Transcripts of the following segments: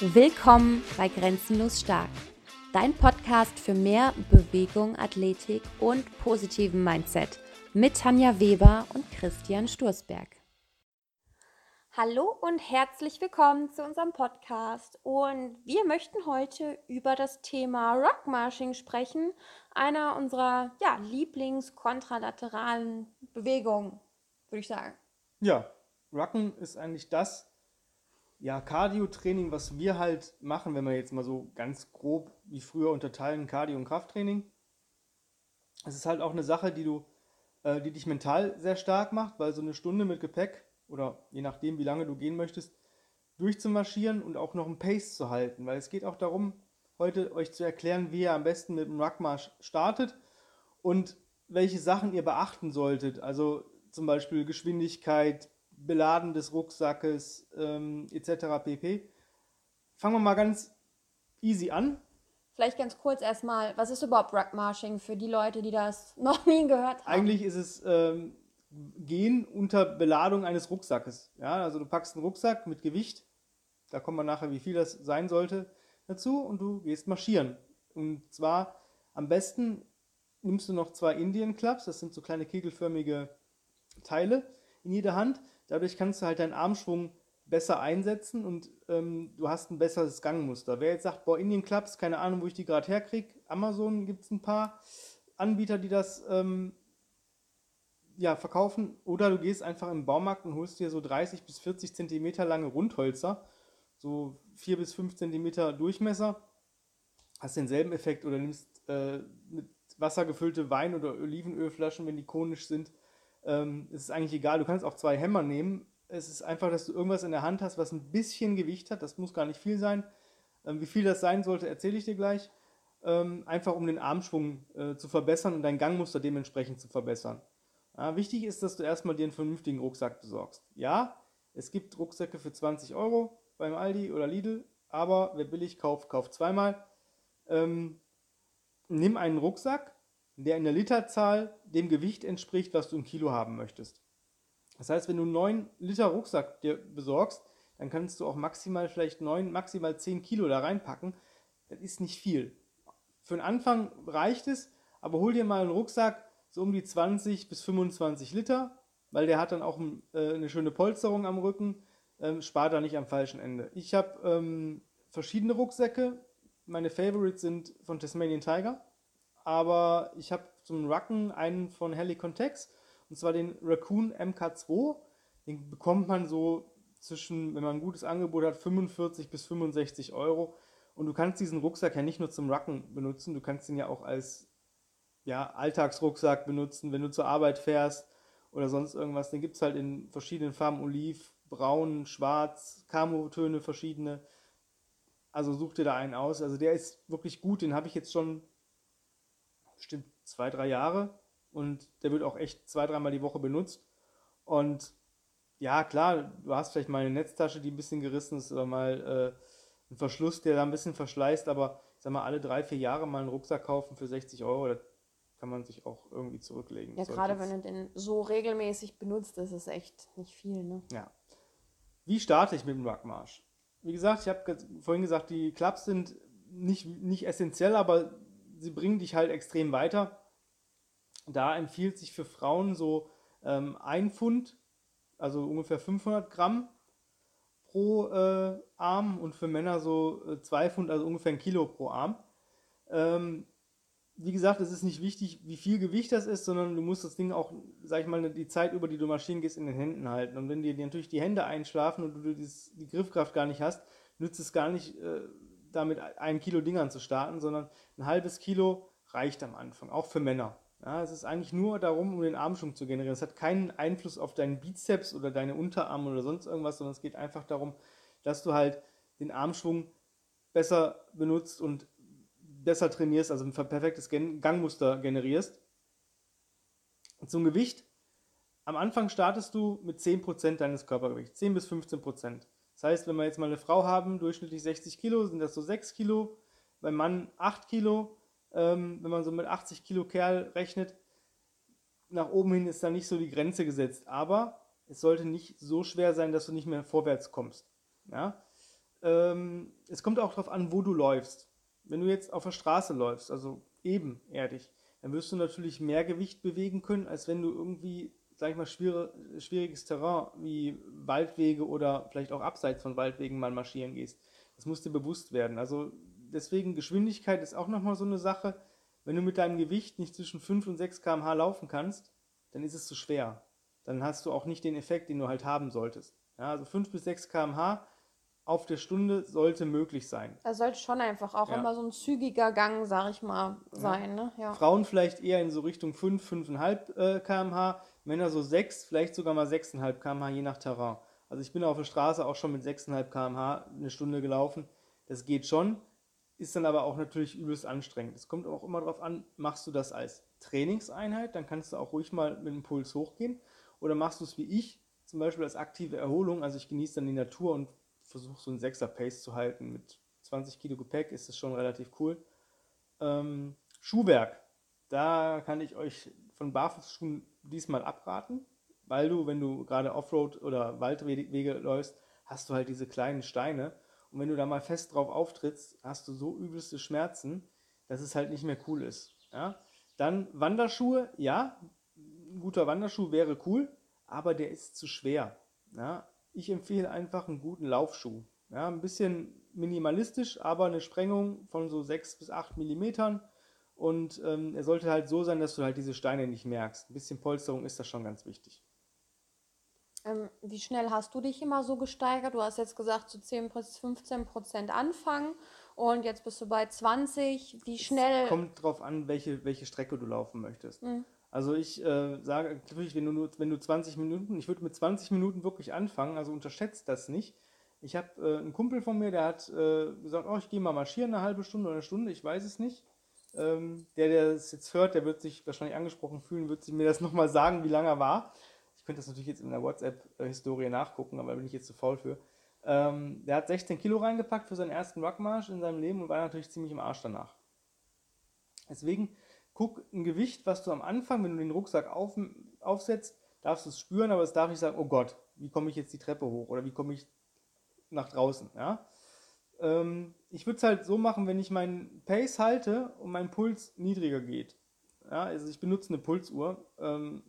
Willkommen bei Grenzenlos Stark, dein Podcast für mehr Bewegung, Athletik und positiven Mindset mit Tanja Weber und Christian Sturzberg. Hallo und herzlich willkommen zu unserem Podcast. Und wir möchten heute über das Thema Rockmarching sprechen, einer unserer ja, Lieblings-kontralateralen Bewegungen, würde ich sagen. Ja, Rucken ist eigentlich das ja, Cardio-Training, was wir halt machen, wenn wir jetzt mal so ganz grob wie früher unterteilen, Cardio- und Krafttraining. Es ist halt auch eine Sache, die du, äh, die dich mental sehr stark macht, weil so eine Stunde mit Gepäck oder je nachdem, wie lange du gehen möchtest, durchzumarschieren und auch noch einen Pace zu halten, weil es geht auch darum, heute euch zu erklären, wie ihr am besten mit dem Ruckmarsch startet und welche Sachen ihr beachten solltet. Also zum Beispiel Geschwindigkeit, Beladen des Rucksackes ähm, etc. pp. Fangen wir mal ganz easy an. Vielleicht ganz kurz erstmal, was ist überhaupt Ruckmarching für die Leute, die das noch nie gehört haben? Eigentlich ist es ähm, Gehen unter Beladung eines Rucksackes. Ja, also du packst einen Rucksack mit Gewicht, da kommt man nachher, wie viel das sein sollte, dazu und du gehst marschieren. Und zwar am besten nimmst du noch zwei Indian Clubs, das sind so kleine kegelförmige Teile in jeder Hand Dadurch kannst du halt deinen Armschwung besser einsetzen und ähm, du hast ein besseres Gangmuster. Wer jetzt sagt, boah, Indian Clubs, keine Ahnung, wo ich die gerade herkriege, Amazon gibt es ein paar Anbieter, die das ähm, ja, verkaufen. Oder du gehst einfach im Baumarkt und holst dir so 30 bis 40 Zentimeter lange Rundholzer, so 4 bis 5 Zentimeter Durchmesser, hast denselben Effekt oder nimmst äh, mit Wasser gefüllte Wein- oder Olivenölflaschen, wenn die konisch sind, ähm, es ist eigentlich egal, du kannst auch zwei Hämmer nehmen. Es ist einfach, dass du irgendwas in der Hand hast, was ein bisschen Gewicht hat. Das muss gar nicht viel sein. Ähm, wie viel das sein sollte, erzähle ich dir gleich. Ähm, einfach um den Armschwung äh, zu verbessern und dein Gangmuster dementsprechend zu verbessern. Ja, wichtig ist, dass du erstmal dir einen vernünftigen Rucksack besorgst. Ja, es gibt Rucksäcke für 20 Euro beim Aldi oder Lidl, aber wer billig kauft, kauft zweimal. Ähm, nimm einen Rucksack, der in der Literzahl dem Gewicht entspricht, was du im Kilo haben möchtest. Das heißt, wenn du einen 9 Liter Rucksack dir besorgst, dann kannst du auch maximal vielleicht 9, maximal 10 Kilo da reinpacken. Das ist nicht viel. Für den Anfang reicht es, aber hol dir mal einen Rucksack so um die 20 bis 25 Liter, weil der hat dann auch äh, eine schöne Polsterung am Rücken, ähm, spart da nicht am falschen Ende. Ich habe ähm, verschiedene Rucksäcke. Meine Favorites sind von Tasmanian Tiger aber ich habe zum Rucken einen von Helicontex und zwar den Raccoon MK2. Den bekommt man so zwischen, wenn man ein gutes Angebot hat, 45 bis 65 Euro. Und du kannst diesen Rucksack ja nicht nur zum Rucken benutzen, du kannst ihn ja auch als ja, Alltagsrucksack benutzen, wenn du zur Arbeit fährst oder sonst irgendwas. Den gibt es halt in verschiedenen Farben, Oliv, Braun, Schwarz, Camo-Töne verschiedene. Also such dir da einen aus. Also der ist wirklich gut, den habe ich jetzt schon bestimmt zwei, drei Jahre und der wird auch echt zwei, dreimal die Woche benutzt. Und ja, klar, du hast vielleicht mal eine Netztasche, die ein bisschen gerissen ist oder mal äh, einen Verschluss, der da ein bisschen verschleißt, aber ich sag mal, alle drei, vier Jahre mal einen Rucksack kaufen für 60 Euro, das kann man sich auch irgendwie zurücklegen. Ja, gerade wenn du den so regelmäßig benutzt, ist es echt nicht viel, ne? Ja. Wie starte ich mit dem Ruckmarsch? Wie gesagt, ich habe vorhin gesagt, die Clubs sind nicht, nicht essentiell, aber sie bringen dich halt extrem weiter. Da empfiehlt sich für Frauen so ähm, ein Pfund, also ungefähr 500 Gramm pro äh, Arm und für Männer so äh, zwei Pfund, also ungefähr ein Kilo pro Arm. Ähm, wie gesagt, es ist nicht wichtig, wie viel Gewicht das ist, sondern du musst das Ding auch, sag ich mal, die Zeit über die du marschieren gehst, in den Händen halten. Und wenn dir natürlich die Hände einschlafen und du dieses, die Griffkraft gar nicht hast, nützt es gar nicht, äh, da mit einem Kilo Dingern zu starten, sondern ein halbes Kilo reicht am Anfang, auch für Männer. Ja, es ist eigentlich nur darum, um den Armschwung zu generieren. Es hat keinen Einfluss auf deinen Bizeps oder deine Unterarme oder sonst irgendwas, sondern es geht einfach darum, dass du halt den Armschwung besser benutzt und besser trainierst, also ein perfektes Gangmuster generierst. Zum Gewicht. Am Anfang startest du mit 10% deines Körpergewichts, 10 bis 15%. Das heißt, wenn wir jetzt mal eine Frau haben, durchschnittlich 60 Kilo, sind das so 6 Kilo, beim Mann 8 Kilo. Ähm, wenn man so mit 80 Kilo Kerl rechnet, nach oben hin ist da nicht so die Grenze gesetzt. Aber es sollte nicht so schwer sein, dass du nicht mehr vorwärts kommst. Ja? ähm, es kommt auch darauf an, wo du läufst. Wenn du jetzt auf der Straße läufst, also ebenerdig, dann wirst du natürlich mehr Gewicht bewegen können, als wenn du irgendwie, sag ich mal, schwierig, schwieriges Terrain wie Waldwege oder vielleicht auch abseits von Waldwegen mal marschieren gehst. Das muss dir bewusst werden. Also deswegen Geschwindigkeit ist auch nochmal so eine Sache. Wenn du mit deinem Gewicht nicht zwischen 5 und 6 km/h laufen kannst, dann ist es zu schwer. Dann hast du auch nicht den Effekt, den du halt haben solltest. Ja, also 5 bis 6 km/h auf der Stunde sollte möglich sein. Da sollte schon einfach auch ja. immer so ein zügiger Gang, sag ich mal, sein. Ja. Ne? Ja. Frauen vielleicht eher in so Richtung 5, 5,5 äh, km/h, Männer so 6, vielleicht sogar mal 6,5 km/h, je nach Terrain. Also ich bin auf der Straße auch schon mit 6,5 km/h eine Stunde gelaufen. Das geht schon, ist dann aber auch natürlich übelst anstrengend. Es kommt auch immer darauf an, machst du das als Trainingseinheit, dann kannst du auch ruhig mal mit dem Puls hochgehen. Oder machst du es wie ich, zum Beispiel als aktive Erholung, also ich genieße dann die Natur und versuche so einen 6er Pace zu halten. Mit 20 Kilo Gepäck ist das schon relativ cool. Ähm, Schuhwerk. Da kann ich euch von Barfußschuhen diesmal abraten, weil du, wenn du gerade Offroad oder Waldwege läufst, hast du halt diese kleinen Steine. Und wenn du da mal fest drauf auftrittst, hast du so übelste Schmerzen, dass es halt nicht mehr cool ist. Ja? Dann Wanderschuhe, ja, ein guter Wanderschuh wäre cool, aber der ist zu schwer. Ja? Ich empfehle einfach einen guten Laufschuh. Ja, ein bisschen minimalistisch, aber eine Sprengung von so 6 bis 8 Millimetern. Und ähm, er sollte halt so sein, dass du halt diese Steine nicht merkst. Ein bisschen Polsterung ist das schon ganz wichtig. Ähm, wie schnell hast du dich immer so gesteigert? Du hast jetzt gesagt, zu 10 bis 15 Prozent anfangen und jetzt bist du bei 20. Wie schnell? Es kommt drauf an, welche, welche Strecke du laufen möchtest. Mhm. Also ich äh, sage natürlich, wenn du nur, wenn du 20 Minuten, ich würde mit 20 Minuten wirklich anfangen, also unterschätzt das nicht. Ich habe äh, einen Kumpel von mir, der hat äh, gesagt, oh, ich gehe mal marschieren eine halbe Stunde oder eine Stunde, ich weiß es nicht. Ähm, der, der es jetzt hört, der wird sich wahrscheinlich angesprochen fühlen, wird mir das nochmal sagen, wie lange er war. Ich könnte das natürlich jetzt in der WhatsApp-Historie nachgucken, aber da bin ich jetzt zu faul für. Ähm, der hat 16 Kilo reingepackt für seinen ersten Rockmarsch in seinem Leben und war natürlich ziemlich im Arsch danach. Deswegen guck ein Gewicht, was du am Anfang, wenn du den Rucksack auf, aufsetzt, darfst du es spüren, aber es darf nicht sagen, oh Gott, wie komme ich jetzt die Treppe hoch oder wie komme ich nach draußen. Ja? Ähm, ich würde es halt so machen, wenn ich meinen Pace halte und mein Puls niedriger geht. Ja? Also ich benutze eine Pulsuhr. Ähm,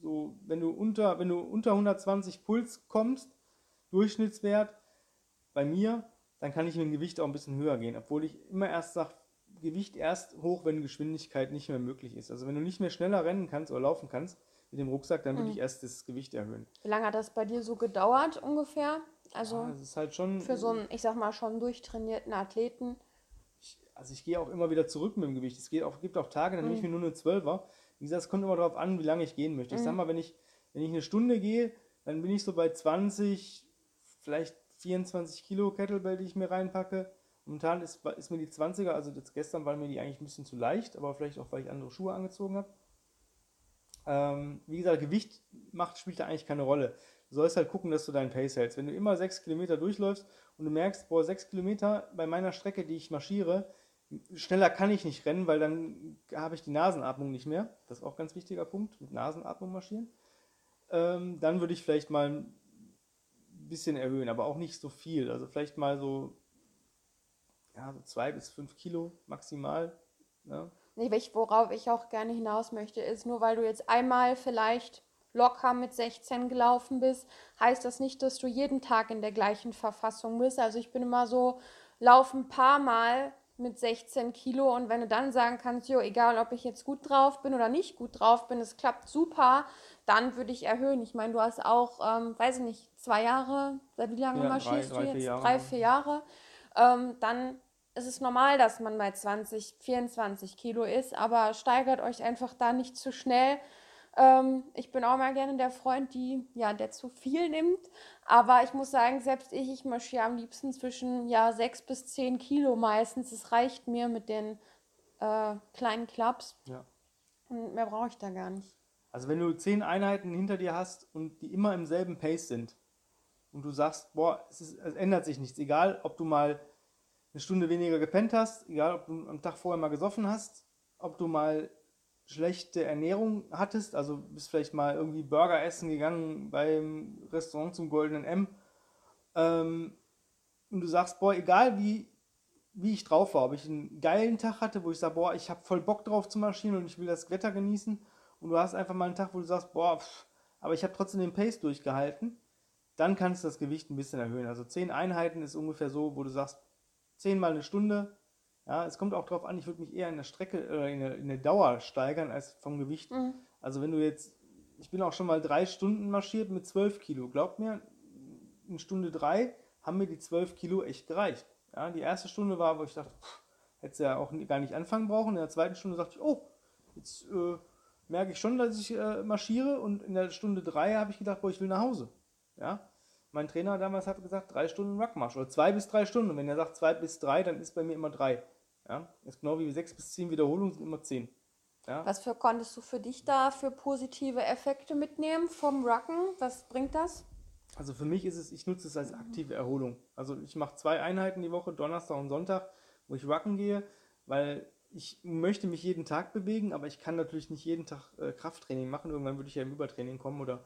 so, wenn, du unter, wenn du unter 120 Puls kommst, Durchschnittswert bei mir, dann kann ich mit dem Gewicht auch ein bisschen höher gehen, obwohl ich immer erst sage, Gewicht erst hoch, wenn Geschwindigkeit nicht mehr möglich ist. Also wenn du nicht mehr schneller rennen kannst oder laufen kannst mit dem Rucksack, dann würde mhm. ich erst das Gewicht erhöhen. Wie lange hat das bei dir so gedauert ungefähr? Also ja, halt schon für so einen, ich sag mal, schon durchtrainierten Athleten. Ich, also ich gehe auch immer wieder zurück mit dem Gewicht. Es geht auch, gibt auch Tage, dann mhm. nehme ich mir nur eine Zwölfer. Wie gesagt, es kommt immer darauf an, wie lange ich gehen möchte. Ich sag mhm. mal, wenn ich, wenn ich eine Stunde gehe, dann bin ich so bei 20, vielleicht 24 Kilo Kettlebell, die ich mir reinpacke. Momentan ist, ist mir die 20er, also jetzt gestern war mir die eigentlich ein bisschen zu leicht, aber vielleicht auch, weil ich andere Schuhe angezogen habe. Ähm, wie gesagt, Gewicht macht, spielt da eigentlich keine Rolle. Du sollst halt gucken, dass du deinen Pace hältst. Wenn du immer 6 Kilometer durchläufst und du merkst, boah, 6 Kilometer bei meiner Strecke, die ich marschiere, schneller kann ich nicht rennen, weil dann habe ich die Nasenatmung nicht mehr. Das ist auch ein ganz wichtiger Punkt, mit Nasenatmung marschieren. Ähm, dann würde ich vielleicht mal ein bisschen erhöhen, aber auch nicht so viel. Also vielleicht mal so ja, so zwei bis fünf Kilo maximal. Ne? Nee, worauf ich auch gerne hinaus möchte, ist nur weil du jetzt einmal vielleicht locker mit 16 gelaufen bist, heißt das nicht, dass du jeden Tag in der gleichen Verfassung bist. Also ich bin immer so, laufe ein paar Mal mit 16 Kilo und wenn du dann sagen kannst, jo, egal ob ich jetzt gut drauf bin oder nicht gut drauf bin, es klappt super, dann würde ich erhöhen. Ich meine, du hast auch, ähm, weiß ich nicht, zwei Jahre, seit wie lange ja, marschierst drei, du jetzt? Drei, vier Jahre. Ähm, dann ist es normal, dass man bei 20, 24 Kilo ist, aber steigert euch einfach da nicht zu schnell. Ähm, ich bin auch mal gerne der Freund, die, ja, der zu viel nimmt. Aber ich muss sagen, selbst ich, ich marschiere am liebsten zwischen ja, 6 bis 10 Kilo meistens. Es reicht mir mit den äh, kleinen Clubs. Ja. Und mehr brauche ich da gar nicht. Also wenn du 10 Einheiten hinter dir hast und die immer im selben Pace sind und du sagst, boah, es, ist, es ändert sich nichts, egal ob du mal eine Stunde weniger gepennt hast, egal ob du am Tag vorher mal gesoffen hast, ob du mal schlechte Ernährung hattest, also bist vielleicht mal irgendwie Burger essen gegangen beim Restaurant zum Goldenen M. Ähm, und du sagst, boah, egal wie, wie ich drauf war, ob ich einen geilen Tag hatte, wo ich sage, boah, ich habe voll Bock drauf zu marschieren und ich will das Wetter genießen und du hast einfach mal einen Tag, wo du sagst, boah, pff, aber ich habe trotzdem den Pace durchgehalten, dann kannst du das Gewicht ein bisschen erhöhen. Also 10 Einheiten ist ungefähr so, wo du sagst, 10 mal eine Stunde. Ja, es kommt auch darauf an, ich würde mich eher in der Strecke, äh, in, der, in der Dauer steigern als vom Gewicht. Mhm. Also wenn du jetzt, ich bin auch schon mal drei Stunden marschiert mit 12 Kilo. Glaub mir, in Stunde drei haben mir die 12 Kilo echt gereicht. Ja, die erste Stunde war, wo ich dachte, pff, hätte ja auch gar nicht anfangen brauchen. In der zweiten Stunde dachte ich, oh, jetzt äh, merke ich schon, dass ich äh, marschiere. Und in der Stunde drei habe ich gedacht, boah, ich will nach Hause. Ja, mein Trainer damals hat gesagt, drei Stunden Ruckmarsch oder zwei bis drei Stunden. Und wenn er sagt zwei bis drei, dann ist bei mir immer drei. Ja, das ist genau wie sechs bis zehn Wiederholungen sind immer zehn. Ja. Was für konntest du für dich da für positive Effekte mitnehmen vom Rucken? Was bringt das? Also für mich ist es, ich nutze es als aktive Erholung. Also ich mache zwei Einheiten die Woche, Donnerstag und Sonntag, wo ich Rucken gehe, weil ich möchte mich jeden Tag bewegen, aber ich kann natürlich nicht jeden Tag äh, Krafttraining machen. Irgendwann würde ich ja im Übertraining kommen oder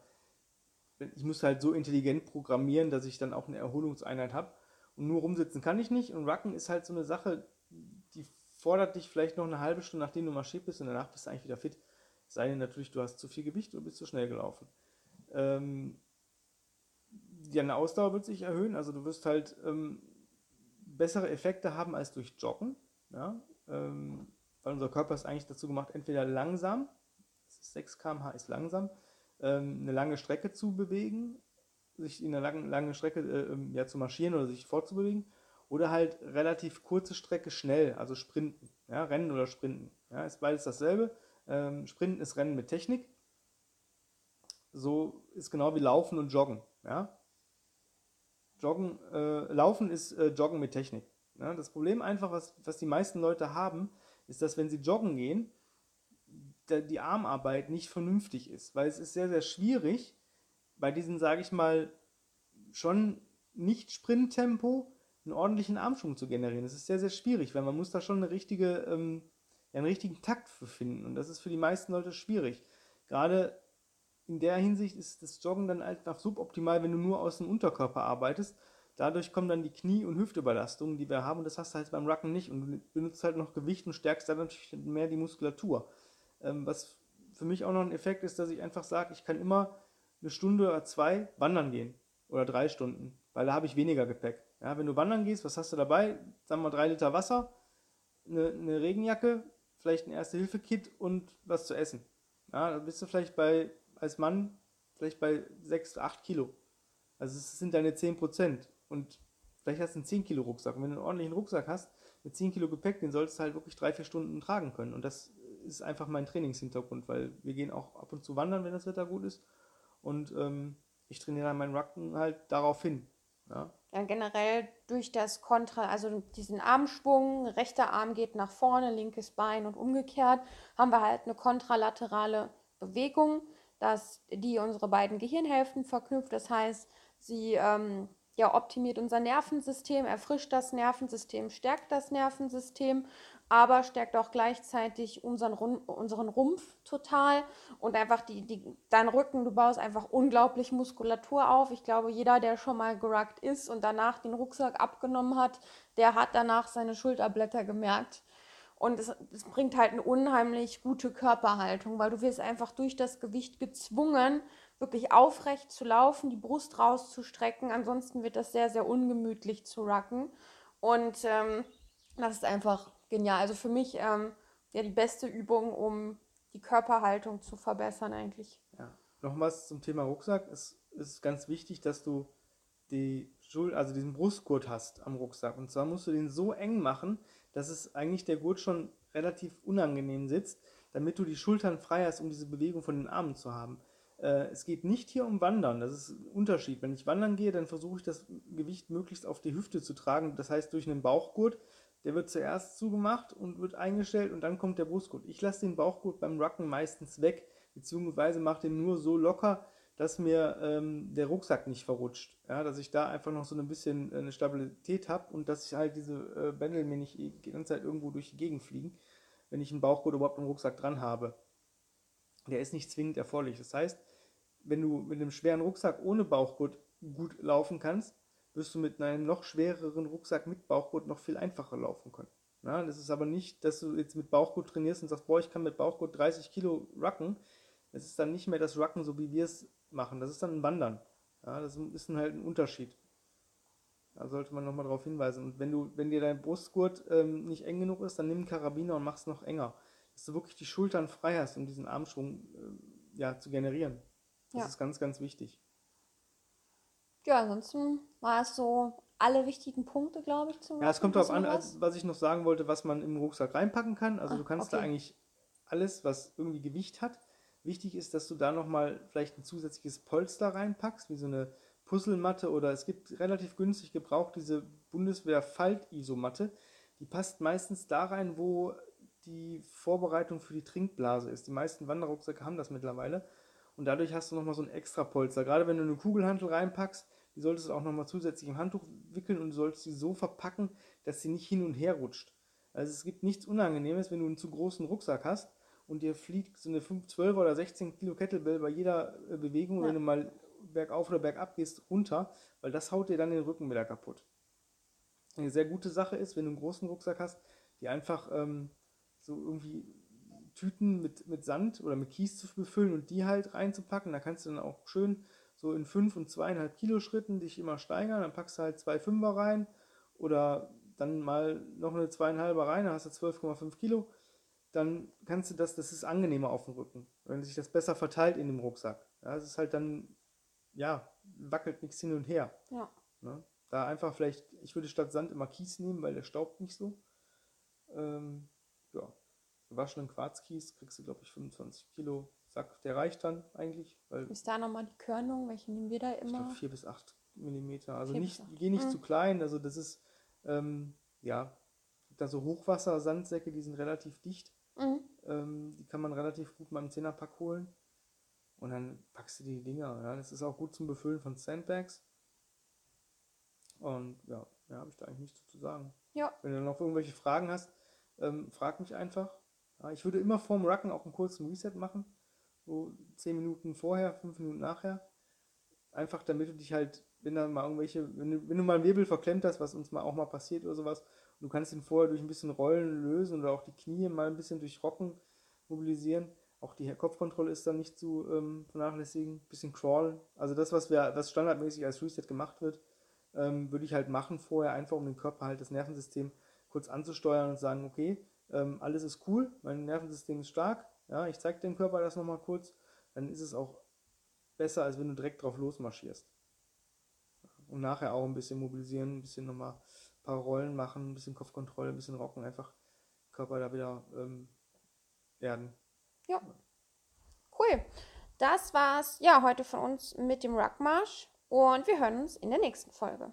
ich muss halt so intelligent programmieren, dass ich dann auch eine Erholungseinheit habe. Und nur rumsitzen kann ich nicht. Und Rucken ist halt so eine Sache, fordert dich vielleicht noch eine halbe Stunde, nachdem du marschiert bist und danach bist du eigentlich wieder fit. Sei denn natürlich, du hast zu viel Gewicht und bist zu schnell gelaufen. Ähm, deine Ausdauer wird sich erhöhen, also du wirst halt ähm, bessere Effekte haben als durch Joggen. Ja? Ähm, weil unser Körper ist eigentlich dazu gemacht, entweder langsam, 6 km/h ist langsam, ähm, eine lange Strecke zu bewegen, sich in einer langen, langen Strecke äh, ähm, ja, zu marschieren oder sich fortzubewegen, oder halt relativ kurze Strecke schnell, also Sprinten, ja, Rennen oder Sprinten. Ja, ist beides dasselbe. Ähm, Sprinten ist Rennen mit Technik. So ist genau wie Laufen und Joggen. Ja? Joggen, äh, Laufen ist äh, Joggen mit Technik. Ja? Das Problem einfach, was, was die meisten Leute haben, ist, dass wenn sie joggen gehen, die Armarbeit nicht vernünftig ist, weil es ist sehr, sehr schwierig, bei diesem, sage ich mal, schon nicht Sprinttempo einen ordentlichen Armschwung zu generieren. Das ist sehr, sehr schwierig, weil man muss da schon eine richtige, ähm, einen richtigen Takt für finden und das ist für die meisten Leute schwierig. Gerade in der Hinsicht ist das Joggen dann einfach suboptimal, wenn du nur aus dem Unterkörper arbeitest. Dadurch kommen dann die Knie- und Hüftüberlastungen, die wir haben, und das hast du halt beim Rucken nicht. Und du benutzt halt noch Gewicht und stärkst dann natürlich mehr die Muskulatur. Ähm, was für mich auch noch ein Effekt ist, dass ich einfach sage, ich kann immer eine Stunde oder zwei wandern gehen oder drei Stunden, weil da habe ich weniger Gepäck. Ja, wenn du wandern gehst, was hast du dabei? Sagen wir drei Liter Wasser, eine, eine Regenjacke, vielleicht ein Erste-Hilfe-Kit und was zu essen. Ja, da bist du vielleicht bei, als Mann, vielleicht bei sechs, acht Kilo. Also es sind deine zehn Prozent. Und vielleicht hast du einen 10 Kilo Rucksack. Und wenn du einen ordentlichen Rucksack hast, mit 10 Kilo Gepäck, den solltest du halt wirklich drei, vier Stunden tragen können. Und das ist einfach mein Trainingshintergrund, weil wir gehen auch ab und zu wandern, wenn das Wetter gut ist. Und ähm, ich trainiere dann meinen Rucken halt darauf hin. Ja. ja, generell durch das Kontra, also diesen Armschwung, rechter Arm geht nach vorne, linkes Bein und umgekehrt, haben wir halt eine kontralaterale Bewegung, dass die unsere beiden Gehirnhälften verknüpft. Das heißt, sie ähm, ja, optimiert unser Nervensystem, erfrischt das Nervensystem, stärkt das Nervensystem aber stärkt auch gleichzeitig unseren, unseren Rumpf total und einfach die, die, dein Rücken, du baust einfach unglaublich Muskulatur auf. Ich glaube, jeder, der schon mal geruckt ist und danach den Rucksack abgenommen hat, der hat danach seine Schulterblätter gemerkt. Und es, es bringt halt eine unheimlich gute Körperhaltung, weil du wirst einfach durch das Gewicht gezwungen, wirklich aufrecht zu laufen, die Brust rauszustrecken. Ansonsten wird das sehr, sehr ungemütlich zu rucken. Und ähm, das ist einfach genial. Also für mich ähm, ja die beste Übung, um die Körperhaltung zu verbessern eigentlich. Ja. Nochmals zum Thema Rucksack. Es ist ganz wichtig, dass du die Schul also diesen Brustgurt hast am Rucksack. Und zwar musst du den so eng machen, dass es eigentlich der Gurt schon relativ unangenehm sitzt, damit du die Schultern frei hast, um diese Bewegung von den Armen zu haben. Äh, es geht nicht hier um Wandern, das ist ein Unterschied. Wenn ich wandern gehe, dann versuche ich das Gewicht möglichst auf die Hüfte zu tragen, das heißt durch einen Bauchgurt, der wird zuerst zugemacht und wird eingestellt und dann kommt der Brustgurt. Ich lasse den Bauchgurt beim Rucken meistens weg, beziehungsweise mache den nur so locker, dass mir ähm, der Rucksack nicht verrutscht. Ja, dass ich da einfach noch so ein bisschen äh, eine Stabilität habe und dass ich halt diese äh, Bändel mir nicht die ganze Zeit irgendwo durch die Gegend fliegen, wenn ich einen Bauchgurt überhaupt im Rucksack dran habe. Der ist nicht zwingend erforderlich. Das heißt, wenn du mit einem schweren Rucksack ohne Bauchgurt gut laufen kannst, wirst du mit einem noch schwereren Rucksack mit Bauchgurt noch viel einfacher laufen können. Ja, das ist aber nicht, dass du jetzt mit Bauchgurt trainierst und sagst, boah, ich kann mit Bauchgurt 30 Kilo rucken. Es ist dann nicht mehr das Rucken, so wie wir es machen. Das ist dann ein Wandern. Ja, das ist dann halt ein Unterschied. Da sollte man nochmal darauf hinweisen. Und wenn du, wenn dir dein Brustgurt ähm, nicht eng genug ist, dann nimm einen Karabiner und mach es noch enger. Dass du wirklich die Schultern frei hast, um diesen Armschwung äh, ja, zu generieren. Das ja. ist ganz, ganz wichtig. Ja, ansonsten war es so alle wichtigen Punkte, glaube ich, zum Ja, es kommt darauf an, als, was ich noch sagen wollte, was man im Rucksack reinpacken kann. Also Ach, du kannst okay. da eigentlich alles, was irgendwie Gewicht hat. Wichtig ist, dass du da nochmal vielleicht ein zusätzliches Polster reinpackst, wie so eine Puzzlematte oder es gibt relativ günstig gebraucht diese Bundeswehr Falt-Isomatte. Die passt meistens da rein, wo die Vorbereitung für die Trinkblase ist. Die meisten Wanderrucksäcke haben das mittlerweile. Und dadurch hast du nochmal so ein extra Polster. Gerade wenn du eine Kugelhantel reinpackst, die solltest du auch nochmal zusätzlich im Handtuch wickeln und du solltest sie so verpacken, dass sie nicht hin und her rutscht. Also es gibt nichts Unangenehmes, wenn du einen zu großen Rucksack hast und dir fliegt so eine 5, 12 oder 16 Kilo Kettlebell bei jeder äh, Bewegung, ja. wenn du mal bergauf oder bergab gehst, runter, weil das haut dir dann den Rücken wieder kaputt. Eine sehr gute Sache ist, wenn du einen großen Rucksack hast, die einfach ähm, so irgendwie Tüten mit, mit Sand oder mit Kies zu befüllen und die halt reinzupacken. Da kannst du dann auch schön so in 5 und 2,5 Kilo Schritten dich immer steigern. Dann packst du halt zwei Fünfer rein oder dann mal noch eine zweieinhalber rein, dann hast du 12,5 Kilo. Dann kannst du das, das ist angenehmer auf dem Rücken, wenn sich das besser verteilt in dem Rucksack. Ja, es ist halt dann, ja, wackelt nichts hin und her. Ja. Ne? Da einfach vielleicht, ich würde statt Sand immer Kies nehmen, weil der staubt nicht so. Ähm, ja, gewaschenen Quarzkies kriegst du, glaube ich, 25 Kilo Sack. Der reicht dann eigentlich. Weil ist da nochmal die Körnung? Welche nehmen wir da immer? Ich 4 bis 8 Millimeter. Also nicht, geh nicht mhm. zu klein. Also das ist, ähm, ja, da so Hochwasser-Sandsäcke, die sind relativ dicht. Mhm. Ähm, die kann man relativ gut mal im Zehnerpack holen. Und dann packst du die Dinger. Ja. Das ist auch gut zum Befüllen von Sandbags. Und ja, mehr habe ich da eigentlich nichts zu sagen. Ja. Wenn du noch irgendwelche Fragen hast, ähm, frag mich einfach. Ich würde immer vorm Rucken auch einen kurzen Reset machen. So 10 Minuten vorher, 5 Minuten nachher. Einfach damit du dich halt, wenn da mal irgendwelche, wenn du, wenn du mal einen Wirbel verklemmt hast, was uns mal auch mal passiert oder sowas, und du kannst ihn vorher durch ein bisschen Rollen lösen oder auch die Knie mal ein bisschen durch Rocken mobilisieren. Auch die Kopfkontrolle ist dann nicht zu ähm, vernachlässigen. Ein bisschen crawlen. Also das, was wir, was standardmäßig als Reset gemacht wird, ähm, würde ich halt machen vorher, einfach um den Körper halt das Nervensystem kurz anzusteuern und sagen, okay, ähm, alles ist cool, mein Nervensystem ist stark, ja, ich zeige dem Körper das nochmal kurz, dann ist es auch besser, als wenn du direkt drauf losmarschierst. Und nachher auch ein bisschen mobilisieren, ein bisschen nochmal ein paar Rollen machen, ein bisschen Kopfkontrolle, ein bisschen rocken, einfach Körper da wieder ähm, erden. Ja. Cool. Das war's ja heute von uns mit dem Ruckmarsch und wir hören uns in der nächsten Folge.